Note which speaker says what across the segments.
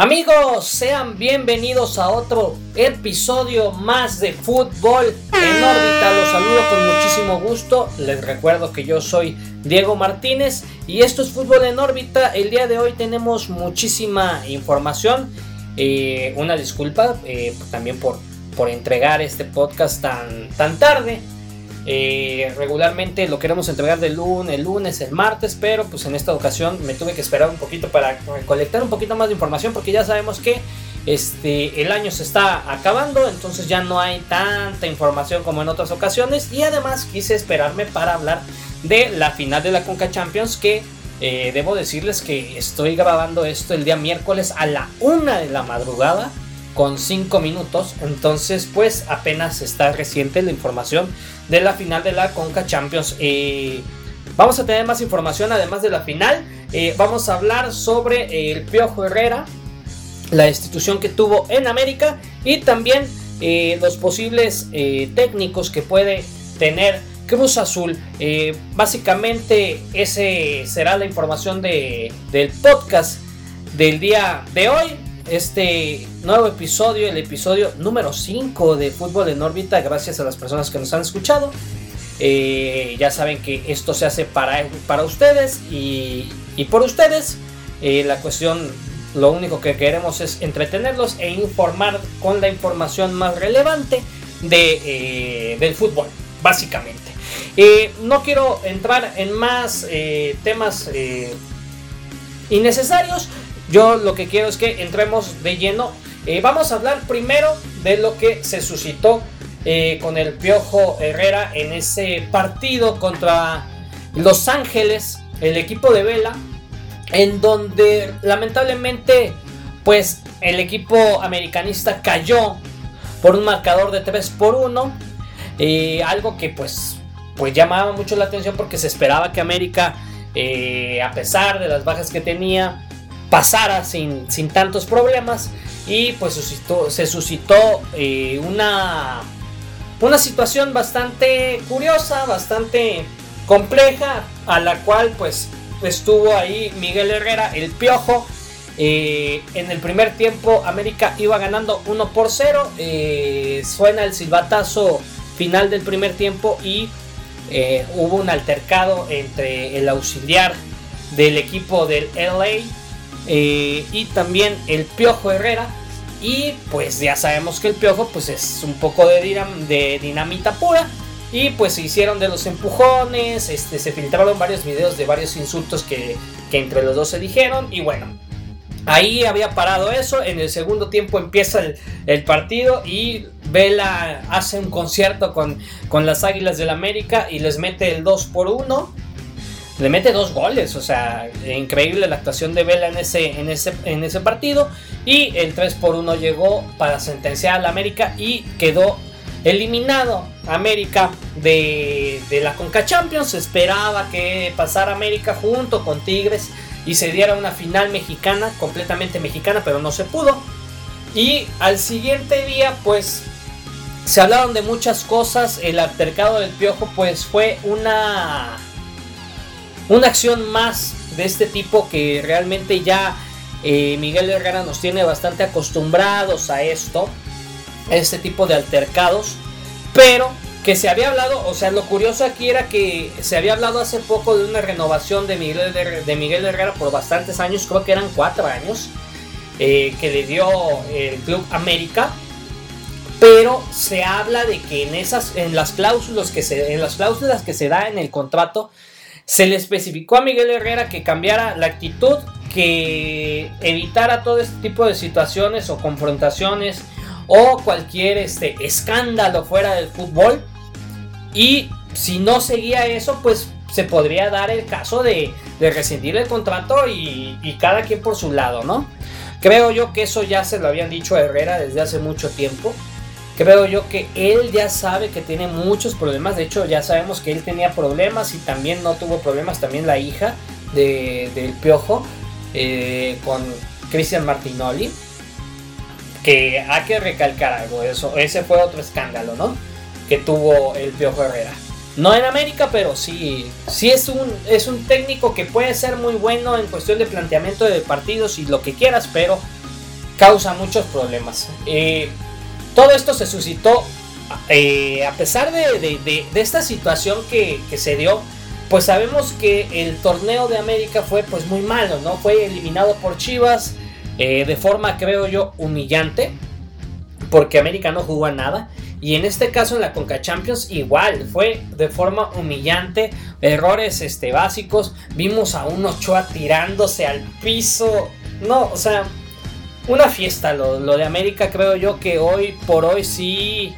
Speaker 1: Amigos, sean bienvenidos a otro episodio más de fútbol en órbita. Los saludo con muchísimo gusto. Les recuerdo que yo soy Diego Martínez y esto es fútbol en órbita. El día de hoy tenemos muchísima información. Eh, una disculpa eh, también por, por entregar este podcast tan, tan tarde. Eh, regularmente lo queremos entregar de lunes, el lunes, el martes, pero pues en esta ocasión me tuve que esperar un poquito para colectar un poquito más de información porque ya sabemos que este, el año se está acabando, entonces ya no hay tanta información como en otras ocasiones y además quise esperarme para hablar de la final de la Conca Champions que eh, debo decirles que estoy grabando esto el día miércoles a la una de la madrugada con 5 minutos. Entonces, pues apenas está reciente la información de la final de la Conca Champions. Eh, vamos a tener más información además de la final. Eh, vamos a hablar sobre el Piojo Herrera, la institución que tuvo en América y también eh, los posibles técnicos que puede tener Cruz Azul. básicamente, ese será la información de, del podcast del día de hoy este nuevo episodio, el episodio número 5 de Fútbol en órbita, gracias a las personas que nos han escuchado. Eh, ya saben que esto se hace para, para ustedes y, por ustedes. Eh, la cuestión, lo único que queremos es entretenerlos e informar con la información más relevante de, eh, del fútbol, básicamente. no quiero entrar en más temas innecesarios. Yo lo que quiero es que entremos de lleno. Eh, vamos a hablar primero de lo que se suscitó eh, con el Piojo Herrera en ese partido contra Los Ángeles, el equipo de Vela, en donde lamentablemente pues el equipo americanista cayó por un marcador de 3 por 1. Eh, algo que pues, pues llamaba mucho la atención porque se esperaba que América, a pesar de las bajas que tenía, pasara sin, tantos problemas y pues se suscitó eh, una, una situación bastante curiosa, bastante compleja, a la cual pues estuvo ahí Miguel Herrera, el piojo. Eh, en el primer tiempo América iba ganando 1 por 0. Eh, suena el silbatazo final del primer tiempo y hubo un altercado entre el auxiliar del equipo del LA eh, y también el Piojo Herrera. Y pues ya sabemos que el Piojo pues es un poco de, dinamita pura. Y pues se hicieron de los empujones, este, se filtraron varios videos de varios insultos que, entre los dos se dijeron. Y bueno, ahí había parado eso. En el segundo tiempo empieza el, partido y Vela hace un concierto con, con las Águilas del América y les mete el 2 por 1 le mete dos goles, o sea, increíble la actuación de Vela en ese, en ese, en ese partido. Y el 3 por 1 llegó para sentenciar al América y quedó eliminado América de, de la Conca Champions. Se esperaba que pasara América junto con Tigres y se diera una final mexicana, completamente mexicana, pero no se pudo. Y al siguiente día, pues se hablaron de muchas cosas. El altercado del Piojo, pues fue una una acción más de este tipo que realmente ya eh, Miguel Herrera nos tiene bastante acostumbrados a esto, a este tipo de altercados, pero que se había hablado, o sea, lo curioso aquí era que se había hablado hace poco de una renovación de Miguel, de Miguel Herrera por bastantes años, creo que eran cuatro años, eh, que le dio el Club América, pero se habla de que en esas, en las cláusulas que se, en las cláusulas que se da en el contrato, se le especificó a Miguel Herrera que cambiara la actitud, que evitara todo este tipo de situaciones o confrontaciones o cualquier este, escándalo fuera del fútbol. Y si no seguía eso, pues se podría dar el caso de, de rescindir el contrato y, y, cada quien por su lado, ¿no? Creo yo que eso ya se lo habían dicho a Herrera desde hace mucho tiempo. Creo yo que él ya sabe que tiene muchos problemas. De hecho, ya sabemos que él tenía problemas y también no tuvo problemas. También la hija de, del Piojo eh, con Cristian Martinoli. Que hay que recalcar algo. Eso, ese fue otro escándalo, ¿no? Que tuvo el Piojo Herrera. No en América, pero sí, sí es un, es un técnico que puede ser muy bueno en cuestión de planteamiento de partidos y lo que quieras, pero causa muchos problemas. Eh, todo esto se suscitó eh, a pesar de, esta situación que, se dio, pues sabemos que el torneo de América fue pues muy malo, ¿no? Fue eliminado por Chivas eh, de forma, creo yo, humillante, porque América no jugó a nada. Y en este caso en la Conca Champions igual, fue de forma humillante, errores este, básicos, vimos a un Ochoa tirándose al piso, no, o sea, una fiesta lo, lo de América creo yo que hoy por hoy sí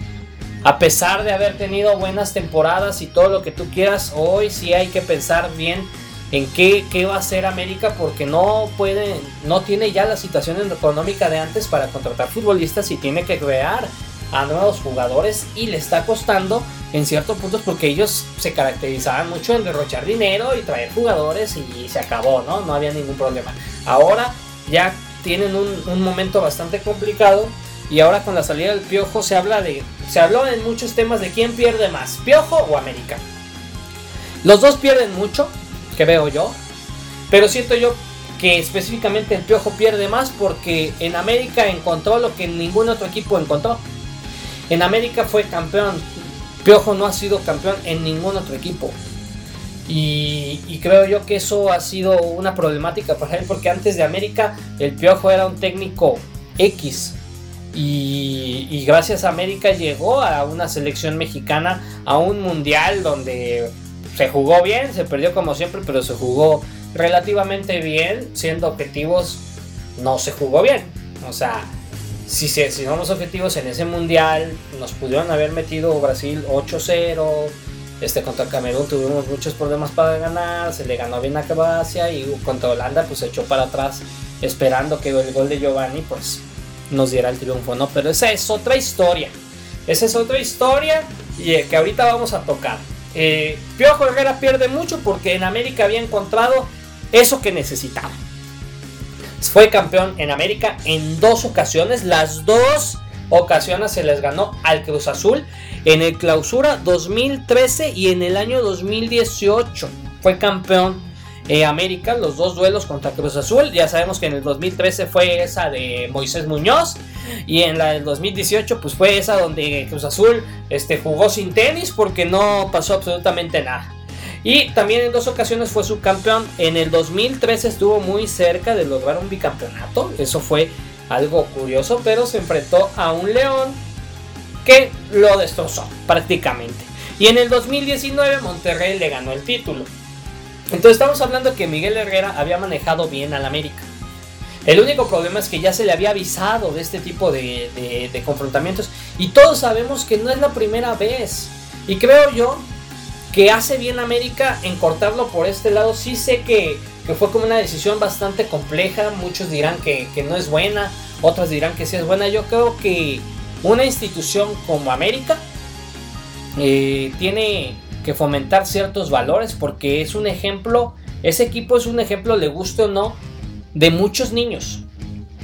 Speaker 1: a pesar de haber tenido buenas temporadas y todo lo que tú quieras, hoy sí hay que pensar bien en qué, qué va a hacer América porque no puede, no tiene ya la situación económica de antes para contratar futbolistas y tiene que crear a nuevos jugadores y le está costando en ciertos puntos porque ellos se caracterizaban mucho en derrochar dinero y traer jugadores y se acabó, ¿no? No había ningún problema. Ahora ya tienen un, un momento bastante complicado y ahora con la salida del Piojo se habla de. Se habló en muchos temas de quién pierde más, Piojo o América. Los dos pierden mucho, que veo yo. Pero siento yo que específicamente el Piojo pierde más porque en América encontró lo que ningún otro equipo encontró. En América fue campeón. Piojo no ha sido campeón en ningún otro equipo. Y, creo yo que eso ha sido una problemática para él porque antes de América el Piojo era un técnico X. Y, gracias a América llegó a una selección mexicana, a un mundial donde se jugó bien, se perdió como siempre, pero se jugó relativamente bien, siendo objetivos, no se jugó bien. O sea, si, si somos objetivos en ese mundial, nos pudieron haber metido Brasil 8-0. Este, contra Camerún tuvimos muchos problemas para ganar, se le ganó bien a Croacia y contra Holanda pues se echó para atrás esperando que el gol de Giovanni pues nos diera el triunfo, ¿no? Pero esa es otra historia. Esa es otra historia y, eh, que ahorita vamos a tocar. Eh, Piojo Herrera pierde mucho porque en América había encontrado eso que necesitaba. Fue campeón en América en dos ocasiones. Las dos ocasiones se les ganó al Cruz Azul en el clausura 2013 y en el año 2018. Fue campeón eh, América, los dos duelos contra Cruz Azul. Ya sabemos que en el 2013 fue esa de Moisés Muñoz. Y en la del 2018, pues fue esa donde Cruz Azul este, jugó sin tenis porque no pasó absolutamente nada. Y también en dos ocasiones fue subcampeón. En el 2013 estuvo muy cerca de lograr un bicampeonato. Eso fue algo curioso, pero se enfrentó a un León que lo destrozó prácticamente. Y en el 2019 Monterrey le ganó el título. Entonces estamos hablando que Miguel Herrera había manejado bien al América. El único problema es que ya se le había avisado de este tipo de, confrontamientos y todos sabemos que no es la primera vez. Y creo yo que hace bien América en cortarlo por este lado. Sí sé que, fue como una decisión bastante compleja. Muchos dirán que, no es buena, otros dirán que sí es buena. Yo creo que una institución como América eh, tiene que fomentar ciertos valores porque es un ejemplo, ese equipo es un ejemplo, le guste o no, de muchos niños,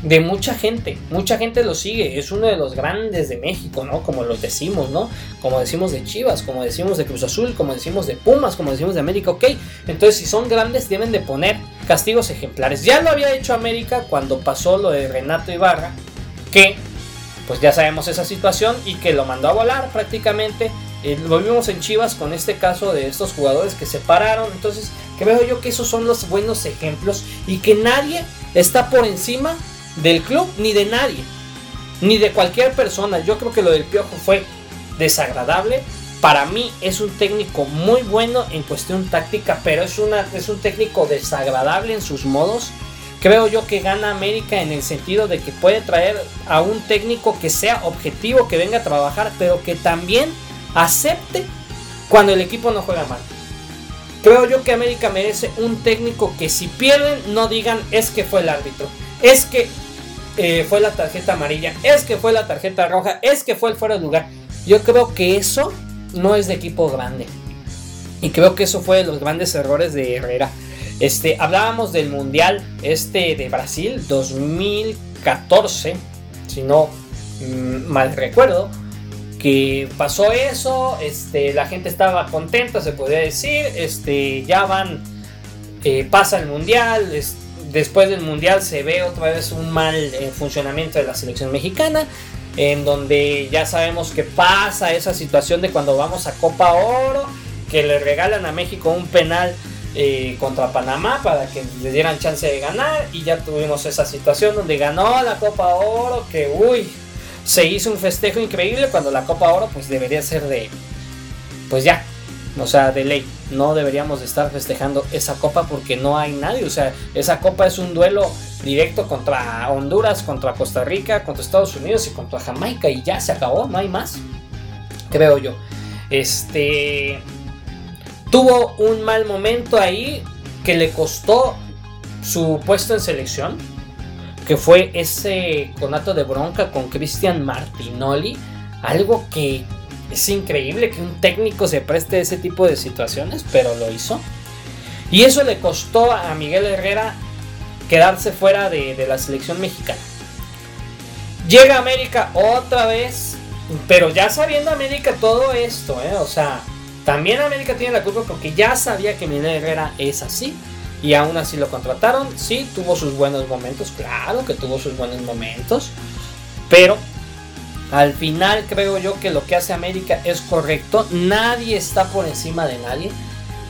Speaker 1: de mucha gente, mucha gente lo sigue, es uno de los grandes de México, ¿no? Como lo decimos, ¿no? Como decimos de Chivas, como decimos de Cruz Azul, como decimos de Pumas, como decimos de América, ok, entonces si son grandes deben de poner castigos ejemplares. Ya lo había hecho América cuando pasó lo de Renato Ibarra, que pues ya sabemos esa situación y que lo mandó a volar prácticamente eh, lo vimos en Chivas con este caso de estos jugadores que se pararon. Entonces, que veo yo que esos son los buenos ejemplos y que nadie está por encima del club ni de nadie, ni de cualquier persona. Yo creo que lo del Piojo fue desagradable. Para mí es un técnico muy bueno en cuestión táctica, pero es, una, es un técnico desagradable en sus modos. Creo yo que gana América en el sentido de que puede traer a un técnico que sea objetivo, que venga a trabajar, pero que también acepte cuando el equipo no juega mal. Creo yo que América merece un técnico que si pierden no digan es que fue el árbitro, es que eh, fue la tarjeta amarilla, es que fue la tarjeta roja, es que fue el fuera de lugar. Yo creo que eso no es de equipo grande. Y creo que eso fue de los grandes errores de Herrera. Este, hablábamos del Mundial este de Brasil 2014, si no mm, mal recuerdo que pasó eso, este, la gente estaba contenta, se podría decir, este, ya van, eh, pasa el mundial, después del Mundial se ve otra vez un mal eh, funcionamiento de la selección mexicana, en donde ya sabemos que pasa esa situación de cuando vamos a Copa Oro, que le regalan a México un penal eh, contra Panamá para que le dieran chance de ganar y ya tuvimos esa situación donde ganó la Copa Oro, que uy, se hizo un festejo increíble cuando la Copa Oro pues debería ser de, pues ya, o sea, de ley. No deberíamos de estar festejando esa copa porque no hay nadie. O sea, esa copa es un duelo directo contra Honduras, contra Costa Rica, contra Estados Unidos y contra Jamaica. Y ya se acabó, no hay más. Creo yo. Este. Tuvo un mal momento ahí que le costó su puesto en selección. Que fue ese conato de bronca con Cristian Martinoli. Algo que es increíble que un técnico se preste a ese tipo de situaciones, pero lo hizo. Y eso le costó a Miguel Herrera quedarse fuera de, la selección mexicana. Llega a América otra vez, pero ya sabiendo América todo esto, ¿eh? o sea, también América tiene la culpa porque ya sabía que Miguel Herrera es así. Y aún así lo contrataron. Sí, tuvo sus buenos momentos, claro que tuvo sus buenos momentos. Pero al final creo yo que lo que hace América es correcto. Nadie está por encima de nadie.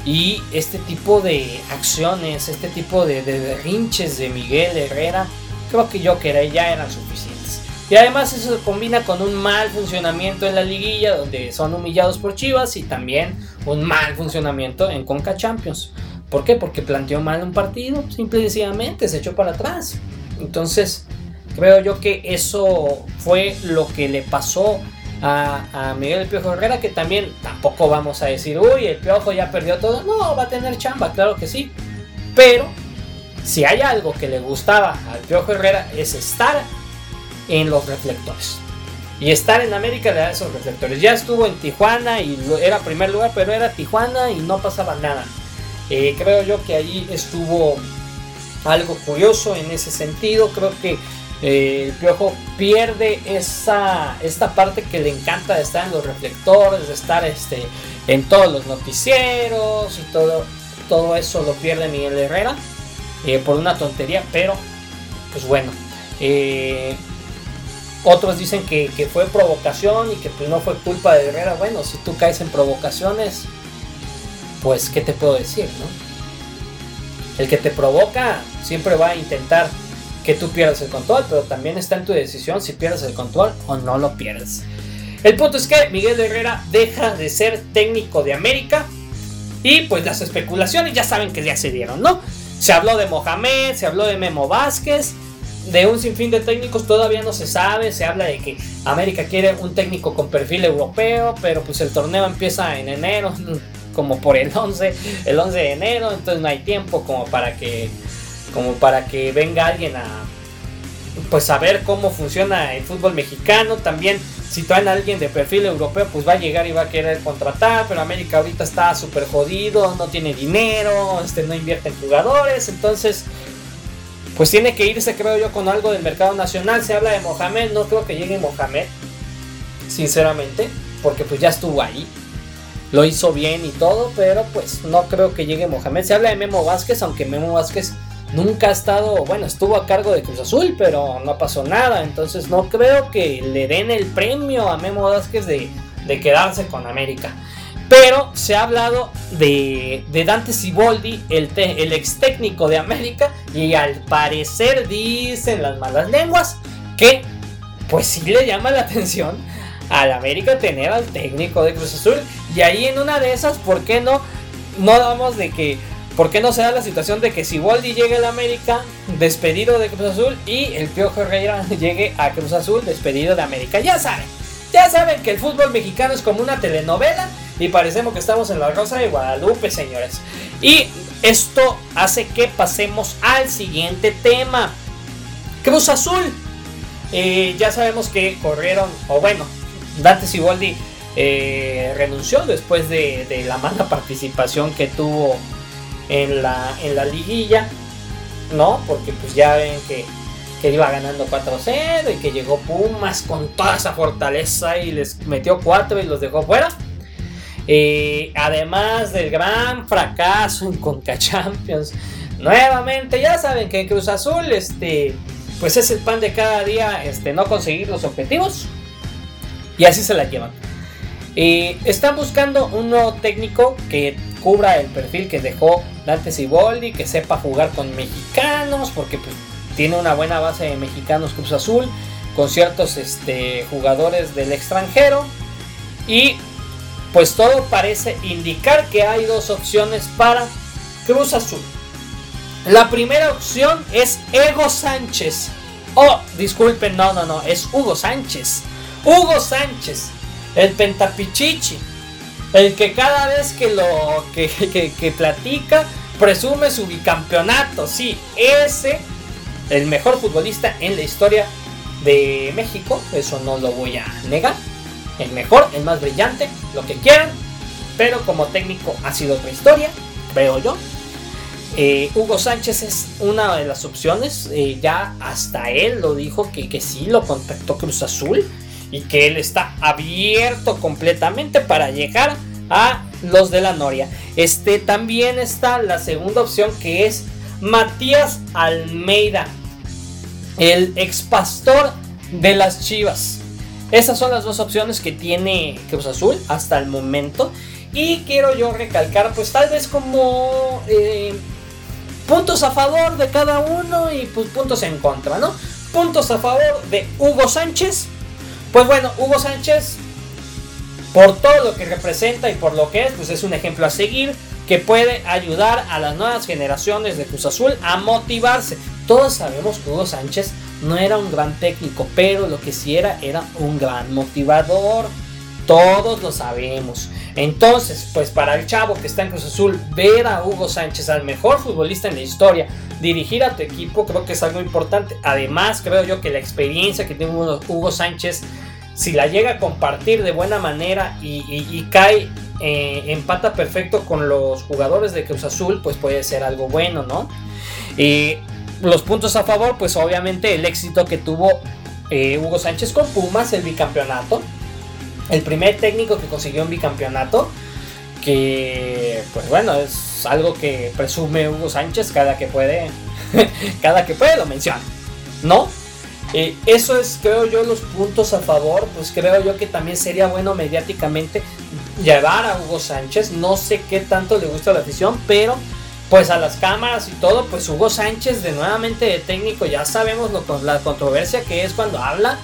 Speaker 1: Y este tipo de acciones, este tipo de, derrinches de Miguel Herrera, creo que yo que ya eran suficientes. Y además eso se combina con un mal funcionamiento en la liguilla, donde son humillados por Chivas, y también un mal funcionamiento en Conca Champions. ¿Por qué? Porque planteó mal un partido, simple y sencillamente, se echó para atrás. Entonces, Creo yo que eso fue lo que le pasó a, Miguel el Piojo Herrera, que también tampoco vamos a decir, uy, el Piojo ya perdió todo. No, va a tener chamba, claro que sí. Pero si hay algo que le gustaba al Piojo Herrera es estar en los reflectores. Y estar en América le da esos reflectores. Ya estuvo en Tijuana y era primer lugar, pero era Tijuana y no pasaba nada. Eh, creo yo que ahí estuvo algo curioso en ese sentido. Creo que el Piojo pierde esa, esta parte que le encanta de estar en los reflectores, de estar este, en todos los noticieros y todo, todo eso lo pierde Miguel Herrera eh, por una tontería, pero pues bueno. Eh, otros dicen que, fue provocación y que pues no fue culpa de Herrera. Bueno, si tú caes en provocaciones, pues qué te puedo decir, ¿no? El que te provoca siempre va a intentar que tú pierdas el control, pero también está en tu decisión si pierdes el control o no lo pierdes. El punto es que Miguel Herrera deja de ser técnico de América y pues las especulaciones ya saben que ya se dieron, ¿no? Se habló de Mohamed, se habló de Memo Vázquez, de un sinfín de técnicos todavía no se sabe, se habla de que América quiere un técnico con perfil europeo, pero pues el torneo empieza en enero, como por el 11, el 11 de enero, entonces no hay tiempo como para que como para que venga alguien a pues saber cómo funciona el fútbol mexicano. También si traen a alguien de perfil europeo, pues va a llegar y va a querer contratar. Pero América ahorita está súper jodido, no tiene dinero, este, no invierte en jugadores. Entonces, pues tiene que irse, creo yo, con algo del mercado nacional. Se habla de Mohamed, no creo que llegue Mohamed, sinceramente, porque pues ya estuvo ahí. Lo hizo bien y todo, pero pues no creo que llegue Mohamed. Se habla de Memo Vázquez, aunque Memo Vázquez nunca ha estado, bueno, estuvo a cargo de Cruz Azul, pero no pasó nada. Entonces no creo que le den el premio a Memo Vázquez de, quedarse con América. Pero se ha hablado de, Dante Siboldi, el, el ex técnico de América, y al parecer dicen las malas lenguas que pues sí le llama la atención al América tener al técnico de Cruz Azul. Y ahí en una de esas, ¿por qué no? No damos de que ¿Por qué no se da la situación de que si Waldi llegue a la América, despedido de Cruz Azul, y el Piojo Herrera llegue a Cruz Azul, despedido de América? Ya saben, ya saben que el fútbol mexicano es como una telenovela y parecemos que estamos en la Rosa de Guadalupe, señores. Y esto hace que pasemos al siguiente tema. Cruz Azul. Eh, ya sabemos que corrieron, o bueno, Dante Siboldi eh, renunció después de la mala participación que tuvo en la, en la liguilla, ¿no? Porque pues ya ven que, que iba ganando 4-0 y que llegó Pumas con toda esa fortaleza y les metió 4 y los dejó fuera. Eh, además del gran fracaso en Conca Champions nuevamente, ya saben que en Cruz Azul, este, pues es el pan de cada día, este, no conseguir los objetivos. Y así se la llevan. Están buscando un nuevo técnico que cubra el perfil que dejó Dante Siboldi, que sepa jugar con mexicanos, porque pues, tiene una buena base de mexicanos Cruz Azul, con ciertos este, jugadores del extranjero. Y pues todo parece indicar que hay dos opciones para Cruz Azul. La primera opción es Ego Sánchez. Oh, disculpen, no, no, no, es Hugo Sánchez. Hugo Sánchez, el pentapichichi. El que cada vez que lo que, que, platica presume su bicampeonato. Sí, ese, el mejor futbolista en la historia de México. Eso no lo voy a negar. El mejor, el más brillante, lo que quieran. Pero como técnico ha sido otra historia, veo yo. Eh, Hugo Sánchez es una de las opciones. Eh, ya hasta él lo dijo que, que sí lo contactó Cruz Azul y que él está abierto completamente para llegar a los de la Noria. Este también está la segunda opción que es Matías Almeida, el ex pastor de las Chivas. Esas son las dos opciones que tiene Cruz Azul hasta el momento. Y quiero yo recalcar, pues tal vez como eh, puntos a favor de cada uno y pues puntos en contra, ¿no? Puntos a favor de Hugo Sánchez pues bueno, Hugo Sánchez, por todo lo que representa y por lo que es, pues es un ejemplo a seguir que puede ayudar a las nuevas generaciones de Cruz Azul a motivarse. Todos sabemos que Hugo Sánchez no era un gran técnico, pero lo que sí era era un gran motivador. Todos lo sabemos. Entonces, pues para el chavo que está en Cruz Azul, ver a Hugo Sánchez, al mejor futbolista en la historia, dirigir a tu equipo, creo que es algo importante. Además, creo yo que la experiencia que tiene Hugo Sánchez, si la llega a compartir de buena manera y, cae, eh, empata perfecto con los jugadores de Cruz Azul, pues puede ser algo bueno, ¿no? Y los puntos a favor, pues obviamente el éxito que tuvo eh, Hugo Sánchez con Pumas, el bicampeonato el primer técnico que consiguió un bicampeonato, que pues bueno, es algo que presume Hugo Sánchez cada que puede, cada que puede lo menciona, ¿no? Eh, eso es, creo yo, los puntos a favor. Pues creo yo que también sería bueno mediáticamente llevar a Hugo Sánchez. No sé qué tanto le gusta la afición, pero pues a las cámaras y todo, pues Hugo Sánchez de nuevamente de técnico, ya sabemos lo, la controversia que es cuando habla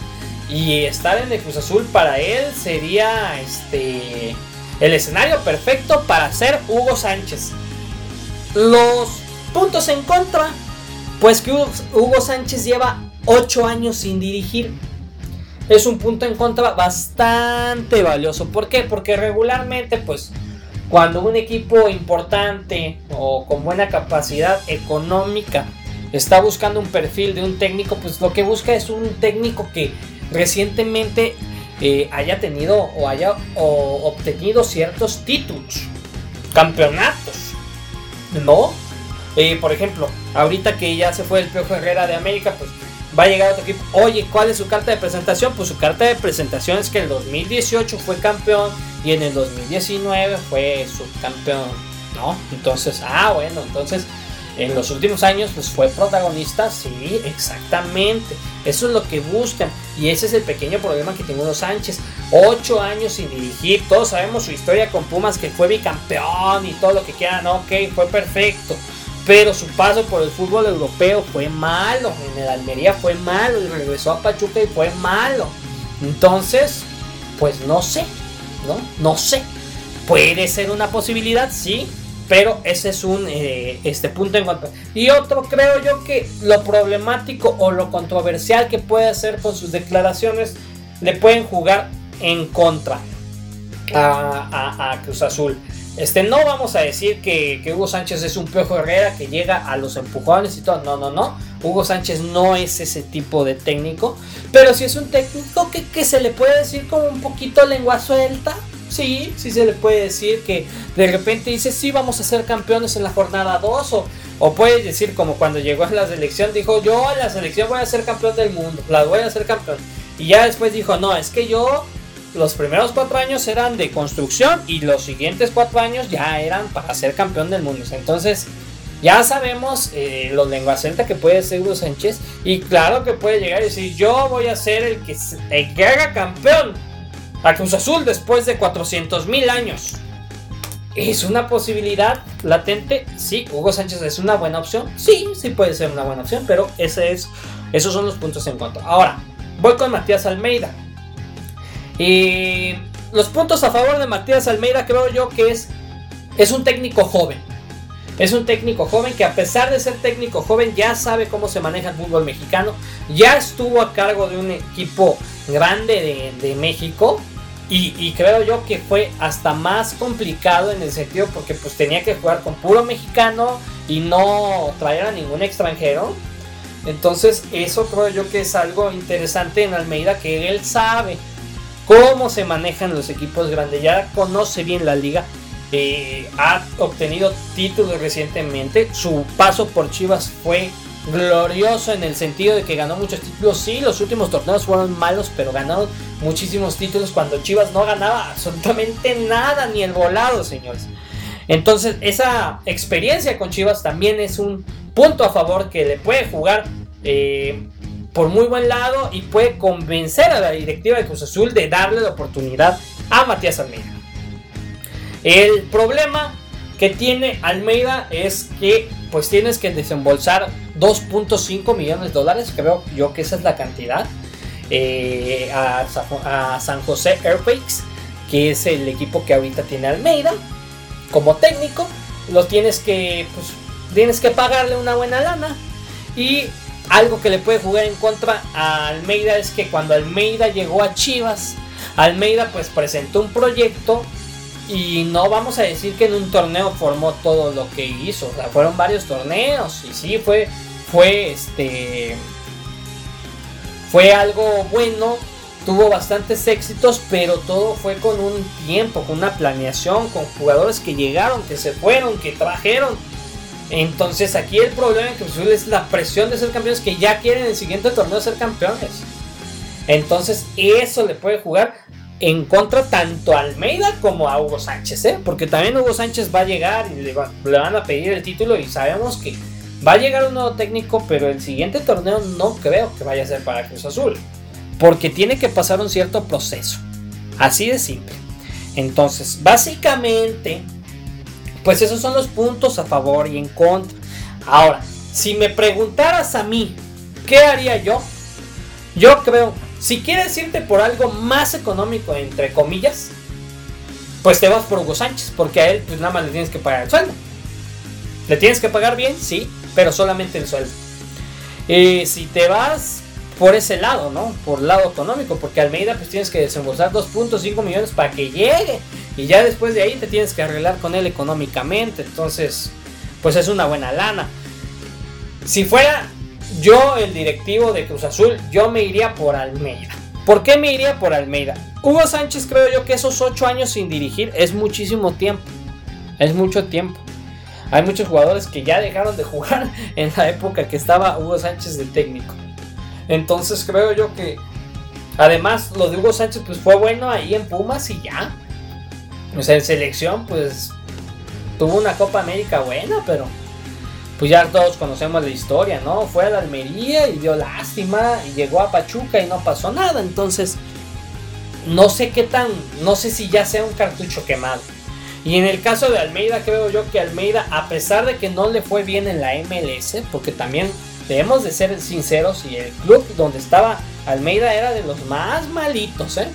Speaker 1: y estar en el Cruz Azul para él sería este el escenario perfecto para ser Hugo Sánchez. Los puntos en contra, pues que Hugo Sánchez lleva 8 años sin dirigir. Es un punto en contra bastante valioso. ¿Por qué? Porque regularmente, pues, cuando un equipo importante o con buena capacidad económica está buscando un perfil de un técnico, pues lo que busca es un técnico que recientemente eh, haya tenido o haya obtenido ciertos títulos, campeonatos, ¿no? Eh, por ejemplo, ahorita que ya se fue el Piojo Herrera de América, pues va a llegar otro equipo. Oye, ¿cuál es su carta de presentación? Pues su carta de presentación es que en el 2018 fue campeón y en el 2019 fue subcampeón, ¿no? Entonces, ah, bueno, entonces en los últimos años pues fue protagonista, sí, exactamente. Eso es lo que buscan y ese es el pequeño problema que tiene Hugo Sánchez. Ocho años sin dirigir, todos sabemos su historia con Pumas que fue bicampeón y todo lo que quieran, ok, fue perfecto. Pero su paso por el fútbol europeo fue malo, en el Almería fue malo, y regresó a Pachuca y fue malo. Entonces, pues no sé, ¿no? No sé. Puede ser una posibilidad, sí, pero ese es un eh, este punto en cuanto. Y otro, creo yo que lo problemático o lo controversial que puede hacer con sus declaraciones le pueden jugar en contra a, Cruz Azul. Este, no vamos a decir que, Hugo Sánchez es un piojo Herrera que llega a los empujones y todo. No, no, no. Hugo Sánchez no es ese tipo de técnico. Pero sí es un técnico que, que se le puede decir como un poquito lengua suelta sí, sí se le puede decir que de repente dice, sí, vamos a ser campeones en la jornada 2, o, o puedes decir como cuando llegó a la selección, dijo, yo a la selección voy a ser campeón del mundo, la voy a ser campeón. Y ya después dijo, no, es que yo los primeros cuatro años eran de construcción y los siguientes cuatro años ya eran para ser campeón del mundo. Entonces, Ya sabemos eh, los lenguacenta que puede ser Hugo Sánchez. Y claro que puede llegar y decir: Yo voy a ser el que, el que haga campeón a Cruz Azul después de 400 mil años. ¿Es una posibilidad latente? Sí, Hugo Sánchez es una buena opción. Sí, sí puede ser una buena opción, pero ese es, esos son los puntos en contra. Ahora, voy con Matías Almeida. Y los puntos a favor de Matías Almeida creo yo que es, es un técnico joven. Es un técnico joven que a pesar de ser técnico joven ya sabe cómo se maneja el fútbol mexicano. Ya estuvo a cargo de un equipo grande de, de México y, creo yo que fue hasta más complicado en el sentido porque pues tenía que jugar con puro mexicano y no traer a ningún extranjero. Entonces eso creo yo que es algo interesante en Almeida que él sabe cómo se manejan los equipos grandes, ya conoce bien la liga, eh, ha obtenido títulos recientemente, su paso por Chivas fue glorioso en el sentido de que ganó muchos títulos. Sí, los últimos torneos fueron malos, pero ganaron muchísimos títulos cuando Chivas no ganaba absolutamente nada, ni el volado, señores. Entonces, esa experiencia con Chivas también es un punto a favor que le puede jugar eh, por muy buen lado y puede convencer a la directiva de Cruz Azul de darle la oportunidad a Matías Almeida. El problema que tiene Almeida es que pues tienes que desembolsar 2.5 millones de dólares, creo yo que esa es la cantidad, eh, a, San José Airquakes, que es el equipo que ahorita tiene Almeida como técnico. Lo tienes que, pues, tienes que pagarle una buena lana. Y algo que le puede jugar en contra a Almeida es que cuando Almeida llegó a Chivas, Almeida pues presentó un proyecto y no vamos a decir que en un torneo formó todo lo que hizo. Fueron varios torneos. Y sí, fue. Fue este. Fue algo bueno. Tuvo bastantes éxitos. Pero todo fue con un tiempo, con una planeación, con jugadores que llegaron, que se fueron, que trajeron. Entonces aquí el problema que es la presión de ser campeones que ya quieren en el siguiente torneo ser campeones. Entonces eso le puede jugar en contra tanto a Almeida como a Hugo Sánchez, ¿eh? porque también Hugo Sánchez va a llegar y le, van a pedir el título y sabemos que va a llegar un nuevo técnico, pero el siguiente torneo no creo que vaya a ser para Cruz Azul, porque tiene que pasar un cierto proceso, así de simple. Entonces, básicamente, pues esos son los puntos a favor y en contra. Ahora, si me preguntaras a mí, ¿qué haría yo? Yo creo si quieres irte por algo más económico, entre comillas, pues te vas por Hugo Sánchez, porque a él pues nada más le tienes que pagar el sueldo. Le tienes que pagar bien, sí, pero solamente el sueldo. Y si te vas por ese lado, ¿no? Por el lado económico, porque Almeida pues tienes que desembolsar 2.5 millones para que llegue. Y ya después de ahí te tienes que arreglar con él económicamente. Entonces, pues es una buena lana. Si fuera yo, el directivo de Cruz Azul, yo me iría por Almeida. ¿Por qué me iría por Almeida? Hugo Sánchez creo yo que esos ocho años sin dirigir es muchísimo tiempo. Es mucho tiempo. Hay muchos jugadores que ya dejaron de jugar en la época que estaba Hugo Sánchez de técnico. Entonces creo yo que además lo de Hugo Sánchez pues fue bueno ahí en Pumas y ya. O sea, en selección pues tuvo una Copa América buena, pero pues ya todos conocemos la historia, ¿no? Fue a la Almería y dio lástima y llegó a Pachuca y no pasó nada. Entonces, no sé qué tan, no sé si ya sea un cartucho quemado. Y en el caso de Almeida, creo yo que Almeida, a pesar de que no le fue bien en la MLS, porque también debemos de ser sinceros y el club donde estaba Almeida era de los más malitos, ¿eh?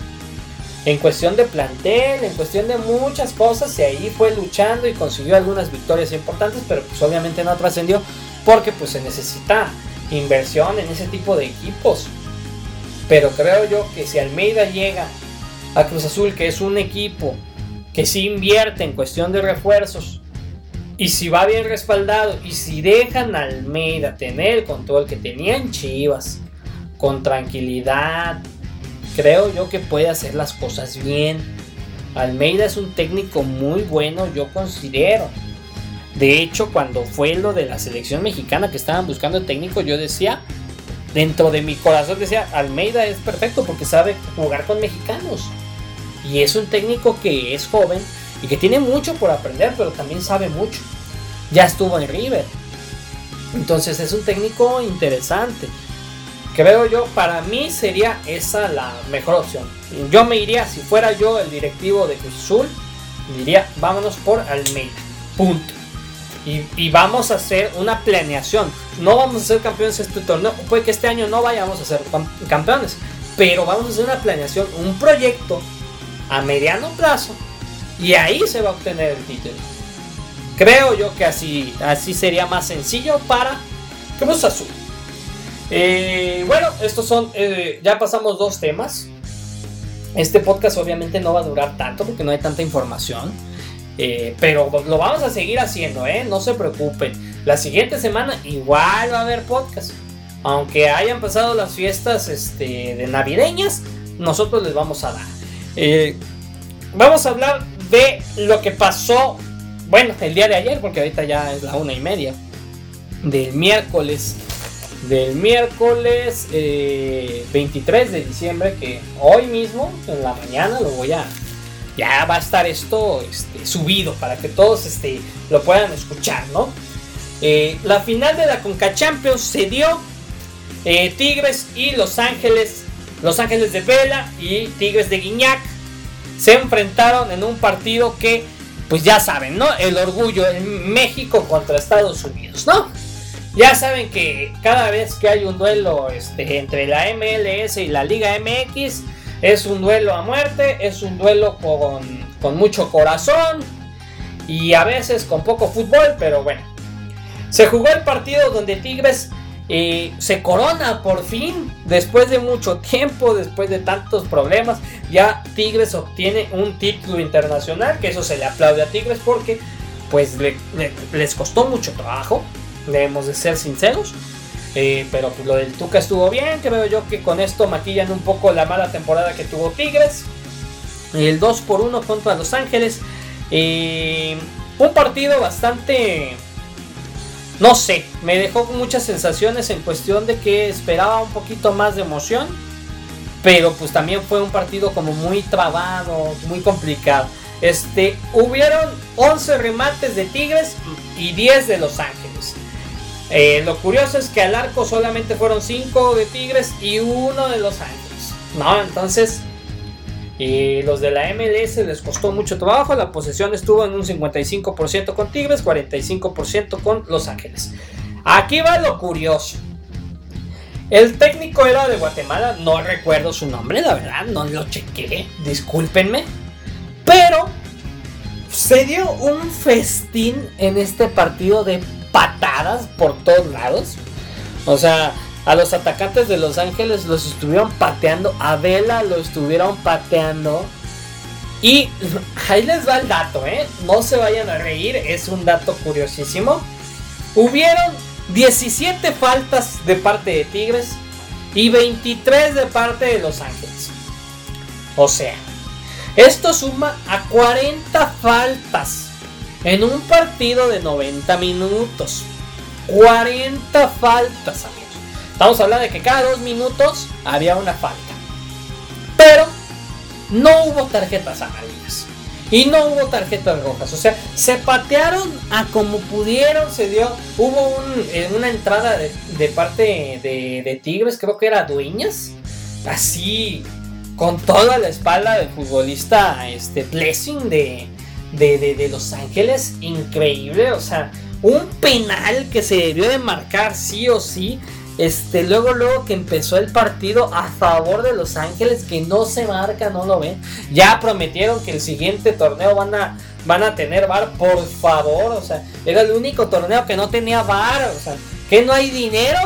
Speaker 1: En cuestión de plantel, en cuestión de muchas cosas, y ahí fue luchando y consiguió algunas victorias importantes, pero pues obviamente no trascendió porque pues se necesita inversión en ese tipo de equipos. Pero creo yo que si Almeida llega a Cruz Azul, que es un equipo que sí invierte en cuestión de refuerzos, y si va bien respaldado, y si dejan a Almeida tener el control que tenían Chivas, con tranquilidad, creo yo que puede hacer las cosas bien. Almeida es un técnico muy bueno, yo considero. De hecho, cuando fue lo de la selección mexicana que estaban buscando técnico, yo decía, dentro de mi corazón decía, Almeida es perfecto porque sabe jugar con mexicanos. Y es un técnico que es joven y que tiene mucho por aprender, pero también sabe mucho. Ya estuvo en River, Entonces es un técnico interesante. Creo yo, para mí sería esa la mejor opción. Yo me iría, si fuera yo el directivo de Cruz Azul, diría, vámonos por Almeida. Punto. Y, vamos a hacer una planeación. No vamos a ser campeones este torneo. Puede que este año no vayamos a ser campeones. Pero vamos a hacer una planeación, un proyecto a mediano plazo. Y ahí se va a obtener el título. Creo yo que así, así sería más sencillo para Cruz Azul. Eh, bueno, estos son. Eh, ya pasamos dos temas. Este podcast obviamente no va a durar tanto porque no hay tanta información. Eh, pero lo vamos a seguir haciendo, ¿eh? No se preocupen. La siguiente semana igual va a haber podcast. Aunque hayan pasado las fiestas este, de navideñas, nosotros les vamos a dar. Vamos a hablar de lo que pasó, bueno, el día de ayer, porque ahorita ya es la una y media. Del miércoles. Del miércoles 23 de diciembre, que hoy mismo, en la mañana, lo voy a ya va a estar esto este, subido para que todos este, lo puedan escuchar, ¿no? Eh, la final de la Conca Champions se dio eh, Tigres y Los Ángeles, Los Ángeles de Vela y Tigres de Guiñac se enfrentaron en un partido que, pues ya saben, ¿no? El orgullo en México contra Estados Unidos, ¿no? Ya saben que cada vez que hay un duelo este, entre la MLS y la Liga MX, es un duelo a muerte, es un duelo con, mucho corazón y a veces con poco fútbol, pero bueno. Se jugó el partido donde Tigres eh, se corona por fin, después de mucho tiempo, después de tantos problemas, ya Tigres obtiene un título internacional, que eso se le aplaude a Tigres porque pues les costó mucho trabajo, debemos de ser sinceros. Eh, pero pues lo del Tuca estuvo bien, creo yo que con esto maquillan un poco la mala temporada que tuvo Tigres. El 2 por 1 contra Los Ángeles. Eh, un partido bastante... No sé, me dejó muchas sensaciones en cuestión de que esperaba un poquito más de emoción. Pero pues también fue un partido como muy trabado, muy complicado. Este, hubieron 11 remates de Tigres y 10 de Los Ángeles. Eh, lo curioso es que al arco solamente fueron 5 de Tigres y uno de Los Ángeles. No, entonces y los de la MLS les costó mucho trabajo. La posesión estuvo en un 55% con Tigres, 45% con Los Ángeles. Aquí va lo curioso. El técnico era de Guatemala, no recuerdo su nombre, la verdad, no lo chequé, discúlpenme. Pero se dio un festín en este partido de patadas por todos lados. O sea, a los atacantes de Los Ángeles los estuvieron pateando. A Vela lo estuvieron pateando. Y ahí les va el dato, ¿eh? No se vayan a reír, es un dato curiosísimo. Hubieron 17 faltas de parte de Tigres y 23 de parte de Los Ángeles. O sea, esto suma a 40 faltas en un partido de 90 minutos. 40 faltas, amigos. Estamos hablando de que cada dos minutos había una falta. Pero no hubo tarjetas amarillas. Y no hubo tarjetas rojas. O sea, se patearon a como pudieron. Se dio. Hubo eh, una entrada de, parte de, Tigres. Creo que era Dueñas. Así. Con toda la espalda del futbolista. Este. Blessing de, de, Los Ángeles, increíble, o sea, un penal que se debió de marcar sí o sí. Este, luego, luego que empezó el partido a favor de Los Ángeles, que no se marca, no lo ven. Ya prometieron que el siguiente torneo van a, van a tener VAR, por favor. O sea, era el único torneo que no tenía VAR. O sea, que no hay dinero,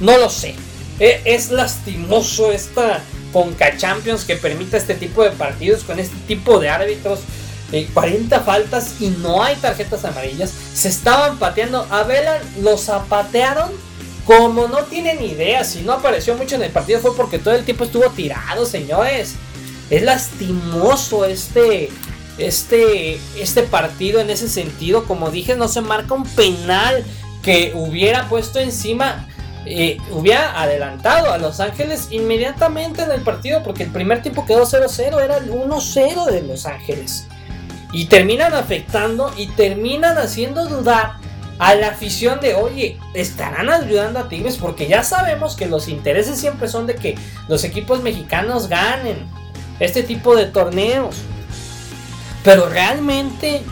Speaker 1: no lo sé. E, es lastimoso esta Conca Champions que permita este tipo de partidos con este tipo de árbitros 40 faltas y no hay tarjetas amarillas. Se estaban pateando. A Vela lo zapatearon como no tienen idea. Si no apareció mucho en el partido fue porque todo el tiempo estuvo tirado, señores. Es lastimoso este, este, este partido en ese sentido. Como dije, no se marca un penal que hubiera puesto encima. Eh, hubiera adelantado a Los Ángeles inmediatamente en el partido porque el primer tiempo quedó 0-0, era el 1-0 de Los Ángeles. Y terminan afectando y terminan haciendo dudar a la afición de, oye, estarán ayudando a Tigres porque ya sabemos que los intereses siempre son de que los equipos mexicanos ganen este tipo de torneos. Pero realmente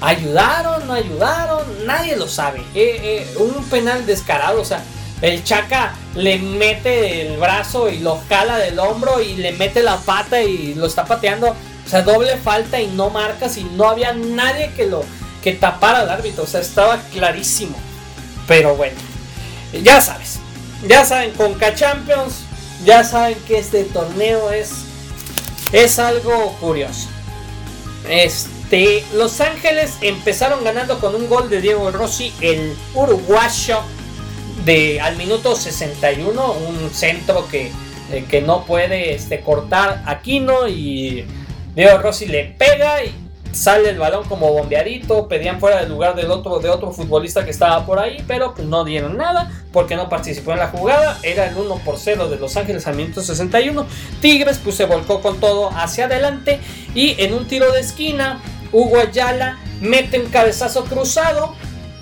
Speaker 1: ayudaron, no ayudaron, nadie lo sabe. Eh, eh, un penal descarado, o sea, el Chaca le mete el brazo y lo jala del hombro y le mete la pata y lo está pateando. O sea, doble falta y no marca si no había nadie que lo que tapara al árbitro. O sea, estaba clarísimo. Pero bueno, ya sabes. Ya saben, con K-Champions, ya saben que este torneo es, es algo curioso. Este, Los Ángeles empezaron ganando con un gol de Diego Rossi, el uruguayo, de, al minuto 61, un centro que, eh, que no puede este, cortar Aquino y Diego Rossi le pega y sale el balón como bombeadito, pedían fuera del lugar del otro, de otro futbolista que estaba por ahí, pero pues no dieron nada porque no participó en la jugada, era el 1 por 0 de Los Ángeles al minuto 61, Tigres pues se volcó con todo hacia adelante y en un tiro de esquina, Hugo Ayala mete un cabezazo cruzado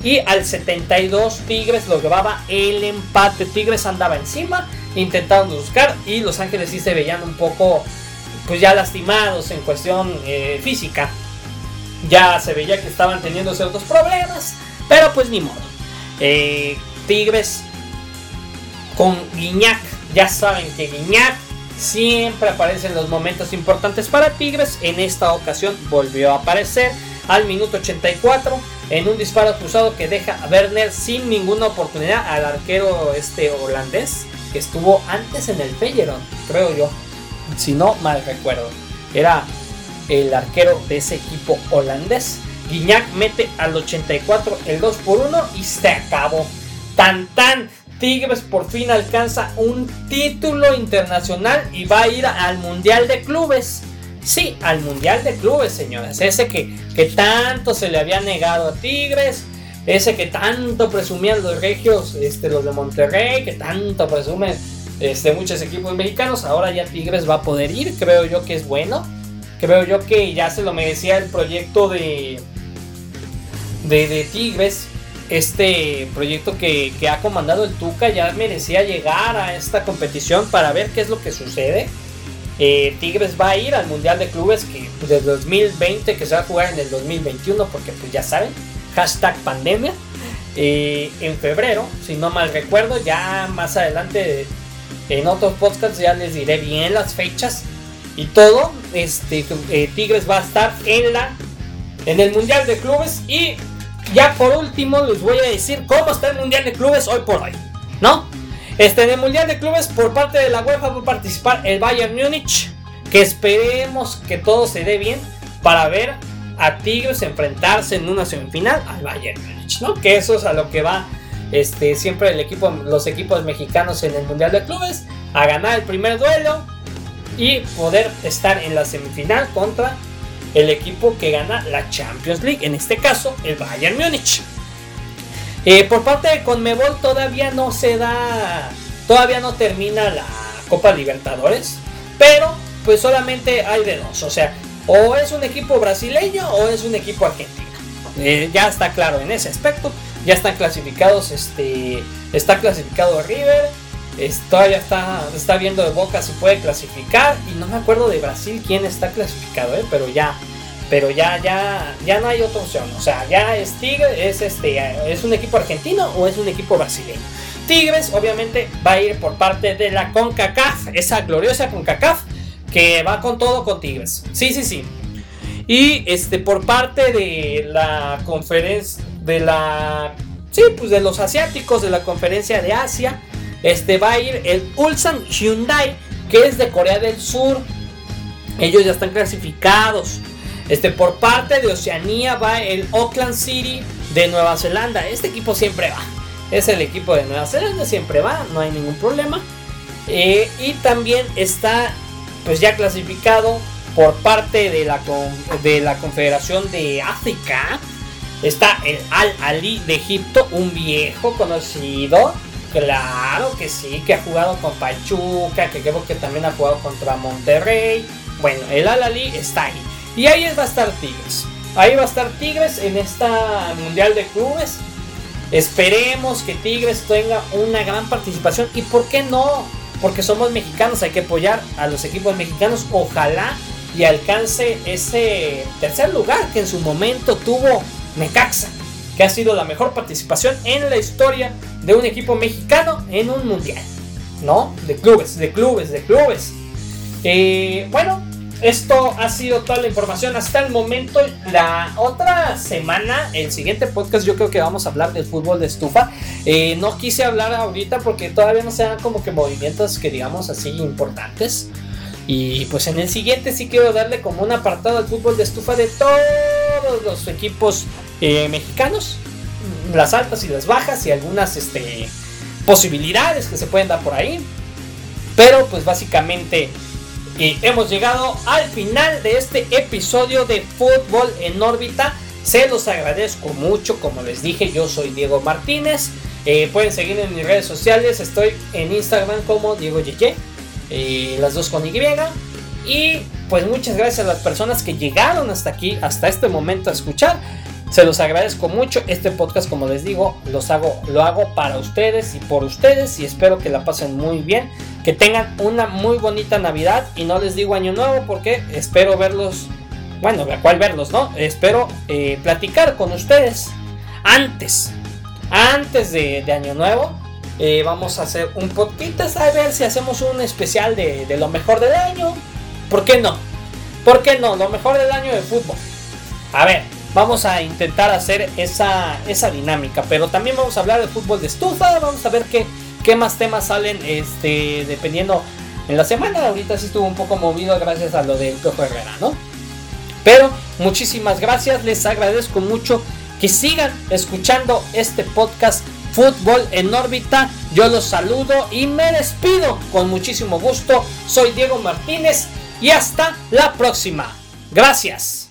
Speaker 1: y al 72 Tigres lograba el empate, Tigres andaba encima, intentando buscar y Los Ángeles sí se veían un poco pues ya lastimados en cuestión eh, física ya se veía que estaban teniendo ciertos problemas, pero pues ni modo. Eh, Tigres con Guiñac, ya saben que Guiñac siempre aparece en los momentos importantes para Tigres. En esta ocasión volvió a aparecer al minuto 84 en un disparo cruzado que deja a Werner sin ninguna oportunidad al arquero este holandés que estuvo antes en el Feyenoord, creo yo, si no mal recuerdo. Era el arquero de ese equipo holandés. Guiñac mete al 84 el 2 por 1 y se acabó. Tan tan. Tigres por fin alcanza un título internacional y va a ir al Mundial de Clubes. Sí, al Mundial de Clubes, señores. Ese que, que tanto se le había negado a Tigres. Ese que tanto presumían los regios, este, los de Monterrey, que tanto presumen este, muchos equipos mexicanos. Ahora ya Tigres va a poder ir. Creo yo que es bueno creo yo que ya se lo merecía el proyecto de, de, Tigres. Este proyecto que, ha comandado el Tuca ya merecía llegar a esta competición para ver qué es lo que sucede. Eh, Tigres va a ir al Mundial de Clubes que desde 2020 que se va a jugar en el 2021 porque pues ya saben, hashtag pandemia. Eh, en febrero, si no mal recuerdo, ya más adelante en otros podcasts ya les diré bien las fechas y todo, este, eh, Tigres va a estar en la en el Mundial de Clubes y ya por último les voy a decir cómo está el Mundial de Clubes hoy por hoy, ¿no? Este, en el Mundial de Clubes por parte de la UEFA va a participar el Bayern Múnich, que esperemos que todo se dé bien para ver a Tigres enfrentarse en una semifinal al Bayern Múnich, ¿no? Que eso es a lo que va este, siempre el equipo, los equipos mexicanos en el Mundial de Clubes, a ganar el primer duelo, y poder estar en la semifinal contra el equipo que gana la Champions League, en este caso el Bayern Múnich. Eh, por parte de Conmebol todavía no se da, todavía no termina la Copa Libertadores, pero pues solamente hay de dos, o sea, o es un equipo brasileño o es un equipo argentino. Eh, ya está claro en ese aspecto, ya están clasificados, este, está clasificado River, todavía está, está viendo de boca si puede clasificar. Y no me acuerdo de Brasil quién está clasificado, ¿eh? pero ya. Pero ya, ya, ya no hay otra opción. O sea, ya es Tigre, es este, es un equipo argentino o es un equipo brasileño. Tigres, obviamente, va a ir por parte de la CONCACAF, esa gloriosa CONCACAF, que va con todo con Tigres. Sí, sí, sí. Y este, por parte de la conferencia, de la, sí, pues de los asiáticos, de la conferencia de Asia, este va a ir el Ulsan Hyundai, que es de Corea del Sur. Ellos ya están clasificados. Este, por parte de Oceanía va el Auckland City de Nueva Zelanda. Este equipo siempre va. Es el equipo de Nueva Zelanda, siempre va, no hay ningún problema. Eh, y también está pues ya clasificado por parte de la, de la Confederación de África. Está el Al Ali de Egipto, un viejo conocido Claro que sí, que ha jugado con Pachuca, que creo que también ha jugado contra Monterrey. Bueno, el Alali está ahí. Y ahí va a estar Tigres. Ahí va a estar Tigres en esta Mundial de Clubes. Esperemos que Tigres tenga una gran participación. ¿Y por qué no? Porque somos mexicanos, hay que apoyar a los equipos mexicanos. Ojalá y alcance ese tercer lugar que en su momento tuvo Necaxa, que ha sido la mejor participación en la historia de un equipo mexicano en un mundial. ¿No? De clubes, de clubes, de clubes. Eh, bueno, esto ha sido toda la información hasta el momento. La otra semana, el siguiente podcast, yo creo que vamos a hablar del fútbol de estufa. Eh, no quise hablar ahorita porque todavía no se dan como que movimientos que digamos así importantes. Y pues en el siguiente sí quiero darle como un apartado al fútbol de estufa de todos los equipos eh, mexicanos. Las altas y las bajas y algunas este, posibilidades que se pueden dar por ahí. Pero pues básicamente y hemos llegado al final de este episodio de Fútbol en órbita. Se los agradezco mucho, como les dije, yo soy Diego Martínez. Eh, pueden seguirme en mis redes sociales, estoy en Instagram como Diego Yeye, eh, las dos con Y. Y pues muchas gracias a las personas que llegaron hasta aquí, hasta este momento a escuchar. Se los agradezco mucho. Este podcast, como les digo, los hago, lo hago para ustedes y por ustedes. Y espero que la pasen muy bien. Que tengan una muy bonita Navidad. Y no les digo año nuevo porque espero verlos. Bueno, cuál verlos, ¿no? Espero eh, platicar con ustedes antes. Antes de, año nuevo. Eh, vamos a hacer un podcast a ver si hacemos un especial de, de lo mejor del año. ¿Por qué no? ¿Por qué no? Lo mejor del año de fútbol. A ver, vamos a intentar hacer esa, esa dinámica. Pero también vamos a hablar de fútbol de estufa. Vamos a ver qué, qué más temas salen este, dependiendo en la semana. Ahorita sí estuvo un poco movido gracias a lo del Piojo Herrera, ¿no? Pero muchísimas gracias. Les agradezco mucho que sigan escuchando este podcast Fútbol en órbita. Yo los saludo y me despido con muchísimo gusto. Soy Diego Martínez y hasta la próxima. Gracias.